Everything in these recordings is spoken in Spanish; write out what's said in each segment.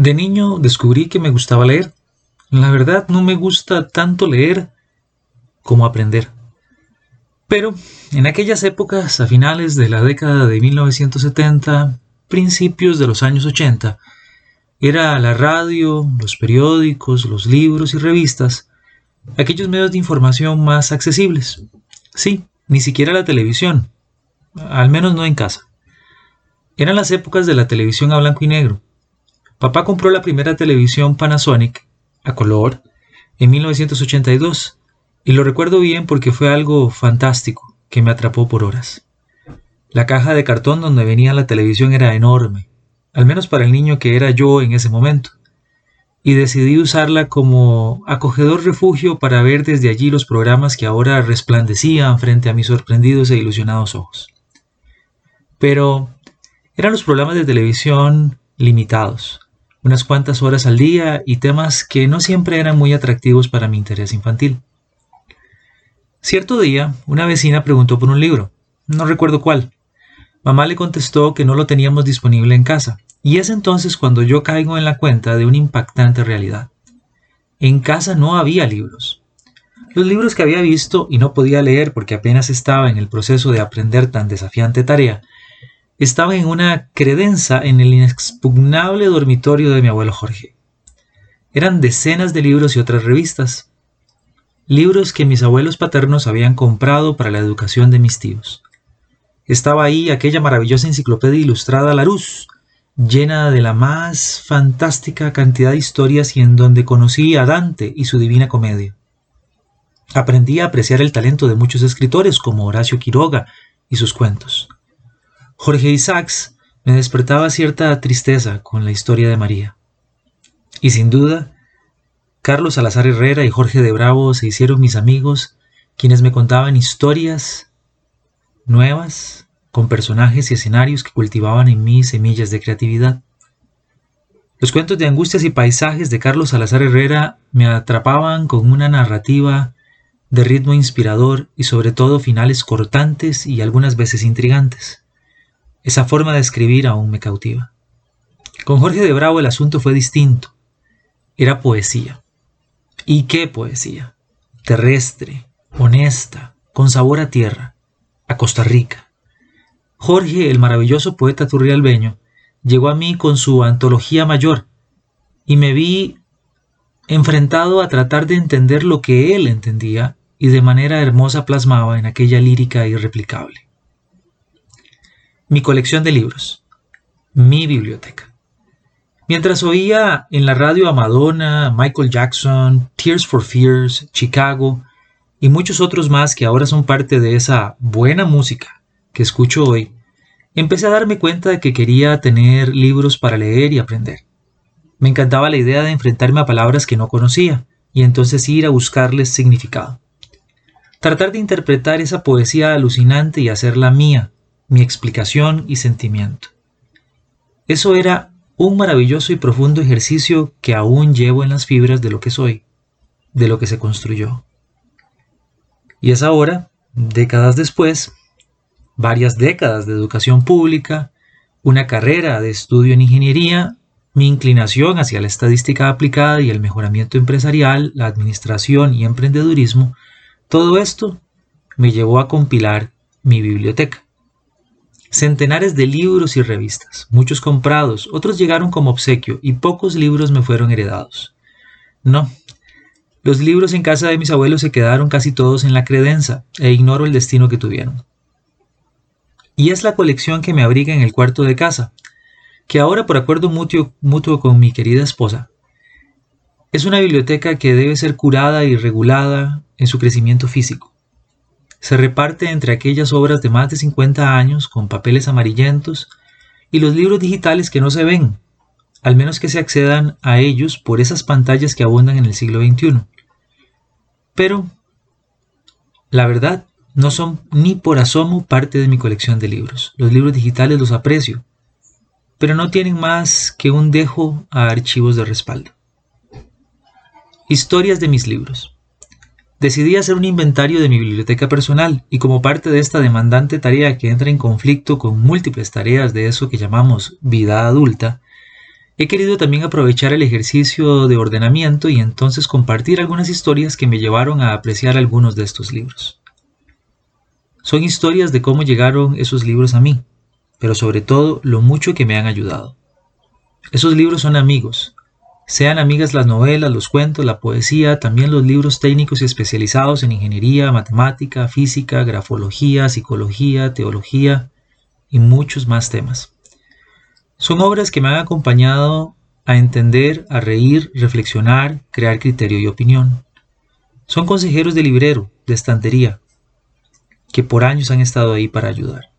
De niño descubrí que me gustaba leer. La verdad no me gusta tanto leer como aprender. Pero en aquellas épocas, a finales de la década de 1970, principios de los años 80, era la radio, los periódicos, los libros y revistas, aquellos medios de información más accesibles. Sí, ni siquiera la televisión, al menos no en casa. Eran las épocas de la televisión a blanco y negro, Papá compró la primera televisión Panasonic a color en 1982 y lo recuerdo bien porque fue algo fantástico que me atrapó por horas. La caja de cartón donde venía la televisión era enorme, al menos para el niño que era yo en ese momento, y decidí usarla como acogedor refugio para ver desde allí los programas que ahora resplandecían frente a mis sorprendidos e ilusionados ojos. Pero eran los programas de televisión limitados, unas cuantas horas al día y temas que no siempre eran muy atractivos para mi interés infantil. Cierto día, una vecina preguntó por un libro, no recuerdo cuál. Mamá le contestó que no lo teníamos disponible en casa, y es entonces cuando yo caigo en la cuenta de una impactante realidad. En casa no había libros. Los libros que había visto y no podía leer porque apenas estaba en el proceso de aprender tan desafiante tarea, estaba en una credenza en el inexpugnable dormitorio de mi abuelo Jorge. Eran decenas de libros y otras revistas, libros que mis abuelos paternos habían comprado para la educación de mis tíos. Estaba ahí aquella maravillosa enciclopedia ilustrada Larousse, llena de la más fantástica cantidad de historias y en donde conocí a Dante y su divina comedia. Aprendí a apreciar el talento de muchos escritores como Horacio Quiroga y sus cuentos. Jorge Isaacs me despertaba cierta tristeza con la historia de María. Y sin duda, Carlos Salazar Herrera y Jorge de Bravo se hicieron mis amigos, quienes me contaban historias nuevas, con personajes y escenarios que cultivaban en mí semillas de creatividad. Los cuentos de angustias y paisajes de Carlos Salazar Herrera me atrapaban con una narrativa de ritmo inspirador y sobre todo finales cortantes y algunas veces intrigantes. Esa forma de escribir aún me cautiva. Con Jorge de Bravo el asunto fue distinto. Era poesía. ¿Y qué poesía? Terrestre, honesta, con sabor a tierra, a Costa Rica. Jorge, el maravilloso poeta turrialbeño, llegó a mí con su antología mayor y me vi enfrentado a tratar de entender lo que él entendía y de manera hermosa plasmaba en aquella lírica irreplicable mi colección de libros, mi biblioteca. Mientras oía en la radio a Madonna, Michael Jackson, Tears for Fears, Chicago y muchos otros más que ahora son parte de esa buena música que escucho hoy, empecé a darme cuenta de que quería tener libros para leer y aprender. Me encantaba la idea de enfrentarme a palabras que no conocía y entonces ir a buscarles significado. Tratar de interpretar esa poesía alucinante y hacerla mía, mi explicación y sentimiento. Eso era un maravilloso y profundo ejercicio que aún llevo en las fibras de lo que soy, de lo que se construyó. Y es ahora, décadas después, varias décadas de educación pública, una carrera de estudio en ingeniería, mi inclinación hacia la estadística aplicada y el mejoramiento empresarial, la administración y emprendedurismo, todo esto me llevó a compilar mi biblioteca centenares de libros y revistas, muchos comprados, otros llegaron como obsequio y pocos libros me fueron heredados. No, los libros en casa de mis abuelos se quedaron casi todos en la credenza e ignoro el destino que tuvieron. Y es la colección que me abriga en el cuarto de casa, que ahora por acuerdo mutuo, mutuo con mi querida esposa, es una biblioteca que debe ser curada y regulada en su crecimiento físico. Se reparte entre aquellas obras de más de 50 años con papeles amarillentos y los libros digitales que no se ven, al menos que se accedan a ellos por esas pantallas que abundan en el siglo XXI. Pero, la verdad, no son ni por asomo parte de mi colección de libros. Los libros digitales los aprecio, pero no tienen más que un dejo a archivos de respaldo. Historias de mis libros. Decidí hacer un inventario de mi biblioteca personal y como parte de esta demandante tarea que entra en conflicto con múltiples tareas de eso que llamamos vida adulta, he querido también aprovechar el ejercicio de ordenamiento y entonces compartir algunas historias que me llevaron a apreciar algunos de estos libros. Son historias de cómo llegaron esos libros a mí, pero sobre todo lo mucho que me han ayudado. Esos libros son amigos, sean amigas las novelas, los cuentos, la poesía, también los libros técnicos y especializados en ingeniería, matemática, física, grafología, psicología, teología y muchos más temas. Son obras que me han acompañado a entender, a reír, reflexionar, crear criterio y opinión. Son consejeros de librero, de estantería, que por años han estado ahí para ayudar.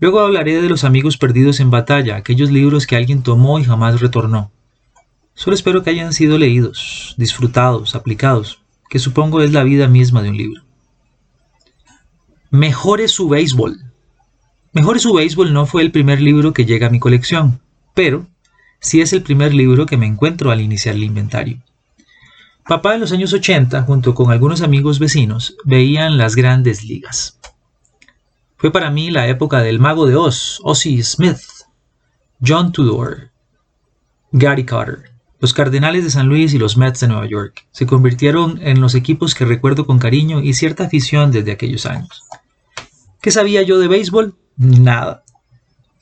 Luego hablaré de los amigos perdidos en batalla, aquellos libros que alguien tomó y jamás retornó. Solo espero que hayan sido leídos, disfrutados, aplicados, que supongo es la vida misma de un libro. Mejore su béisbol. Mejore su béisbol no fue el primer libro que llega a mi colección, pero sí es el primer libro que me encuentro al iniciar el inventario. Papá en los años 80, junto con algunos amigos vecinos, veían las grandes ligas. Fue para mí la época del mago de Oz, Ozzie Smith, John Tudor, Gary Carter, los Cardenales de San Luis y los Mets de Nueva York se convirtieron en los equipos que recuerdo con cariño y cierta afición desde aquellos años. ¿Qué sabía yo de béisbol? Nada.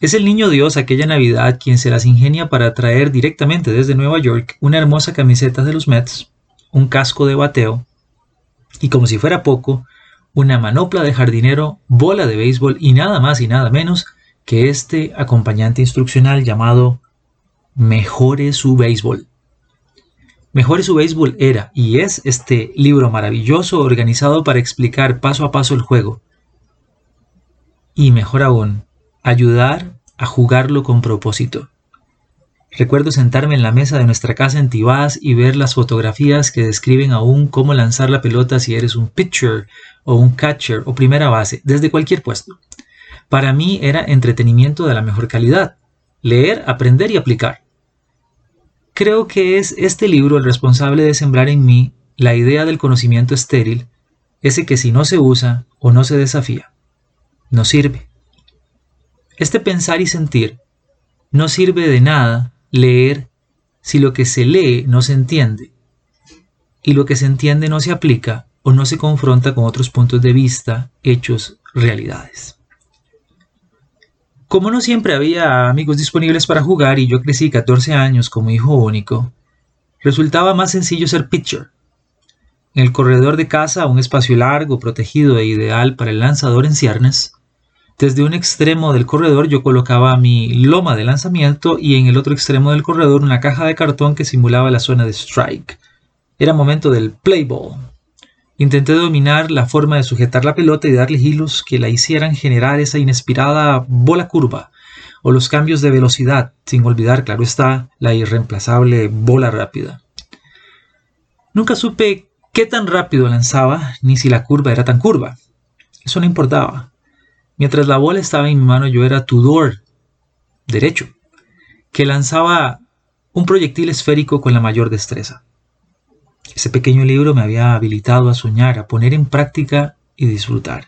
Es el niño Dios aquella Navidad quien se las ingenia para traer directamente desde Nueva York una hermosa camiseta de los Mets, un casco de bateo y como si fuera poco, una manopla de jardinero, bola de béisbol y nada más y nada menos que este acompañante instruccional llamado Mejore su béisbol. Mejore su béisbol era y es este libro maravilloso organizado para explicar paso a paso el juego. Y mejor aún, ayudar a jugarlo con propósito. Recuerdo sentarme en la mesa de nuestra casa en Tibás y ver las fotografías que describen aún cómo lanzar la pelota si eres un pitcher o un catcher o primera base, desde cualquier puesto. Para mí era entretenimiento de la mejor calidad. Leer, aprender y aplicar. Creo que es este libro el responsable de sembrar en mí la idea del conocimiento estéril, ese que si no se usa o no se desafía, no sirve. Este pensar y sentir no sirve de nada leer si lo que se lee no se entiende y lo que se entiende no se aplica o no se confronta con otros puntos de vista, hechos, realidades. Como no siempre había amigos disponibles para jugar y yo crecí 14 años como hijo único, resultaba más sencillo ser pitcher. En el corredor de casa, un espacio largo, protegido e ideal para el lanzador en ciernes, desde un extremo del corredor yo colocaba mi loma de lanzamiento y en el otro extremo del corredor una caja de cartón que simulaba la zona de strike. Era momento del play ball, Intenté dominar la forma de sujetar la pelota y darle hilos que la hicieran generar esa inesperada bola curva o los cambios de velocidad, sin olvidar, claro está, la irreemplazable bola rápida. Nunca supe qué tan rápido lanzaba, ni si la curva era tan curva. Eso no importaba. Mientras la bola estaba en mi mano, yo era Tudor, derecho, que lanzaba un proyectil esférico con la mayor destreza. Ese pequeño libro me había habilitado a soñar, a poner en práctica y disfrutar.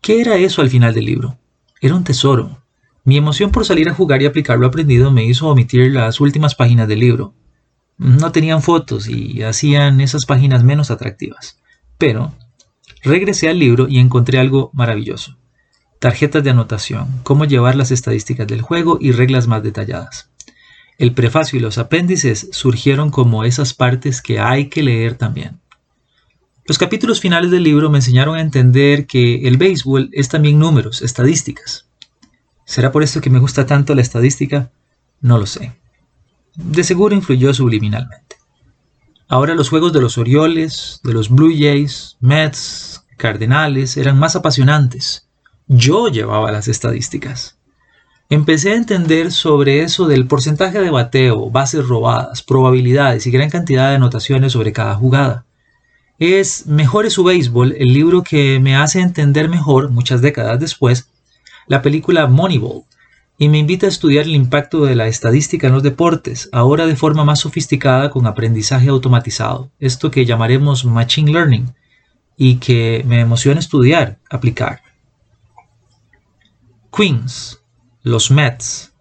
¿Qué era eso al final del libro? Era un tesoro. Mi emoción por salir a jugar y aplicar lo aprendido me hizo omitir las últimas páginas del libro. No tenían fotos y hacían esas páginas menos atractivas. Pero regresé al libro y encontré algo maravilloso. Tarjetas de anotación, cómo llevar las estadísticas del juego y reglas más detalladas. El prefacio y los apéndices surgieron como esas partes que hay que leer también. Los capítulos finales del libro me enseñaron a entender que el béisbol es también números, estadísticas. ¿Será por esto que me gusta tanto la estadística? No lo sé. De seguro influyó subliminalmente. Ahora los juegos de los Orioles, de los Blue Jays, Mets, Cardenales eran más apasionantes. Yo llevaba las estadísticas. Empecé a entender sobre eso del porcentaje de bateo, bases robadas, probabilidades y gran cantidad de anotaciones sobre cada jugada. Es Mejor es su béisbol, el libro que me hace entender mejor, muchas décadas después, la película Moneyball, y me invita a estudiar el impacto de la estadística en los deportes, ahora de forma más sofisticada con aprendizaje automatizado, esto que llamaremos Machine Learning, y que me emociona estudiar, aplicar. Queens, los Mets,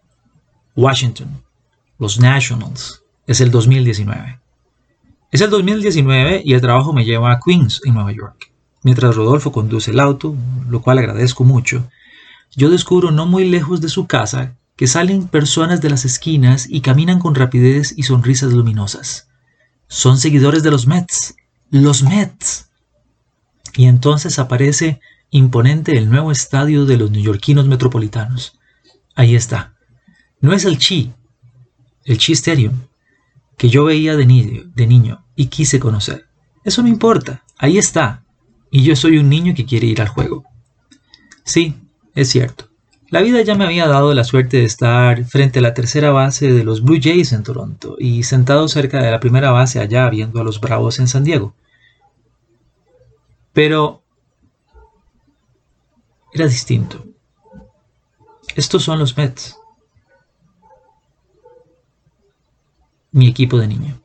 Washington, los Nationals, es el 2019. Es el 2019 y el trabajo me lleva a Queens, en Nueva York. Mientras Rodolfo conduce el auto, lo cual agradezco mucho, yo descubro no muy lejos de su casa que salen personas de las esquinas y caminan con rapidez y sonrisas luminosas. Son seguidores de los Mets. Los Mets. Y entonces aparece imponente el nuevo estadio de los neoyorquinos metropolitanos. Ahí está. No es el Chi, el Chi Stadium, que yo veía de niño, de niño y quise conocer. Eso no importa, ahí está. Y yo soy un niño que quiere ir al juego. Sí, es cierto. La vida ya me había dado la suerte de estar frente a la tercera base de los Blue Jays en Toronto y sentado cerca de la primera base allá viendo a los Bravos en San Diego. Pero era distinto. Estos son los Mets. mi equipo de niño.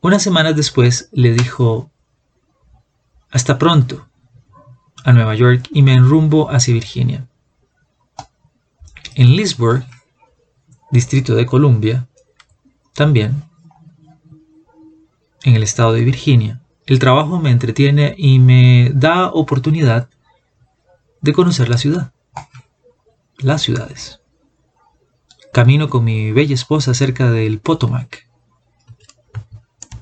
Unas semanas después le dijo, hasta pronto, a Nueva York y me enrumbo hacia Virginia. En Leesburg, Distrito de Columbia, también, en el estado de Virginia, el trabajo me entretiene y me da oportunidad de conocer la ciudad, las ciudades. Camino con mi bella esposa cerca del Potomac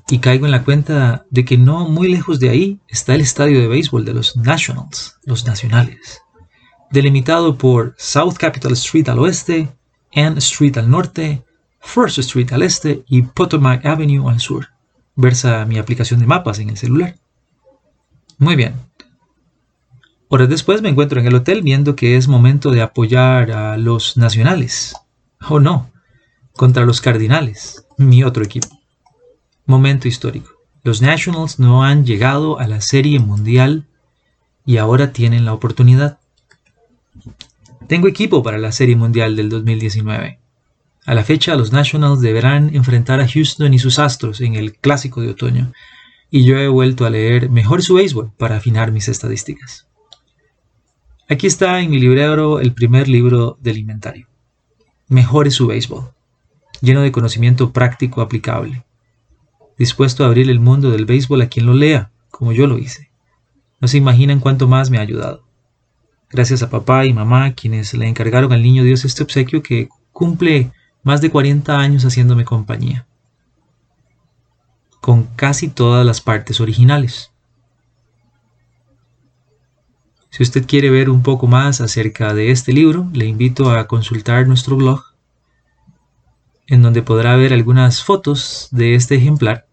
y caigo en la cuenta de que no muy lejos de ahí está el estadio de béisbol de los Nationals, los Nacionales, delimitado por South Capitol Street al oeste, Ann Street al norte, First Street al este y Potomac Avenue al sur. Versa mi aplicación de mapas en el celular. Muy bien. Horas después me encuentro en el hotel viendo que es momento de apoyar a los nacionales o no, contra los Cardinales, mi otro equipo. Momento histórico. Los Nationals no han llegado a la Serie Mundial y ahora tienen la oportunidad. Tengo equipo para la Serie Mundial del 2019. A la fecha, los Nationals deberán enfrentar a Houston y sus Astros en el Clásico de Otoño, y yo he vuelto a leer Mejor su béisbol para afinar mis estadísticas. Aquí está en mi librero el primer libro del inventario mejore su béisbol, lleno de conocimiento práctico aplicable, dispuesto a abrir el mundo del béisbol a quien lo lea, como yo lo hice. No se imaginan cuánto más me ha ayudado. Gracias a papá y mamá, quienes le encargaron al niño Dios este obsequio que cumple más de 40 años haciéndome compañía, con casi todas las partes originales. Si usted quiere ver un poco más acerca de este libro, le invito a consultar nuestro blog, en donde podrá ver algunas fotos de este ejemplar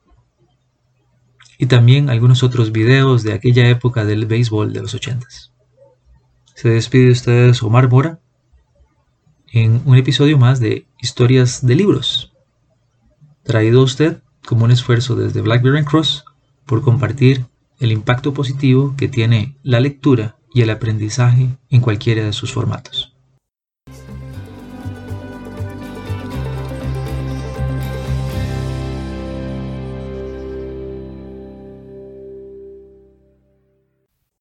y también algunos otros videos de aquella época del béisbol de los ochentas. Se despide de ustedes Omar Mora en un episodio más de Historias de Libros, traído a usted como un esfuerzo desde Blackberry Cross por compartir el impacto positivo que tiene la lectura y el aprendizaje en cualquiera de sus formatos.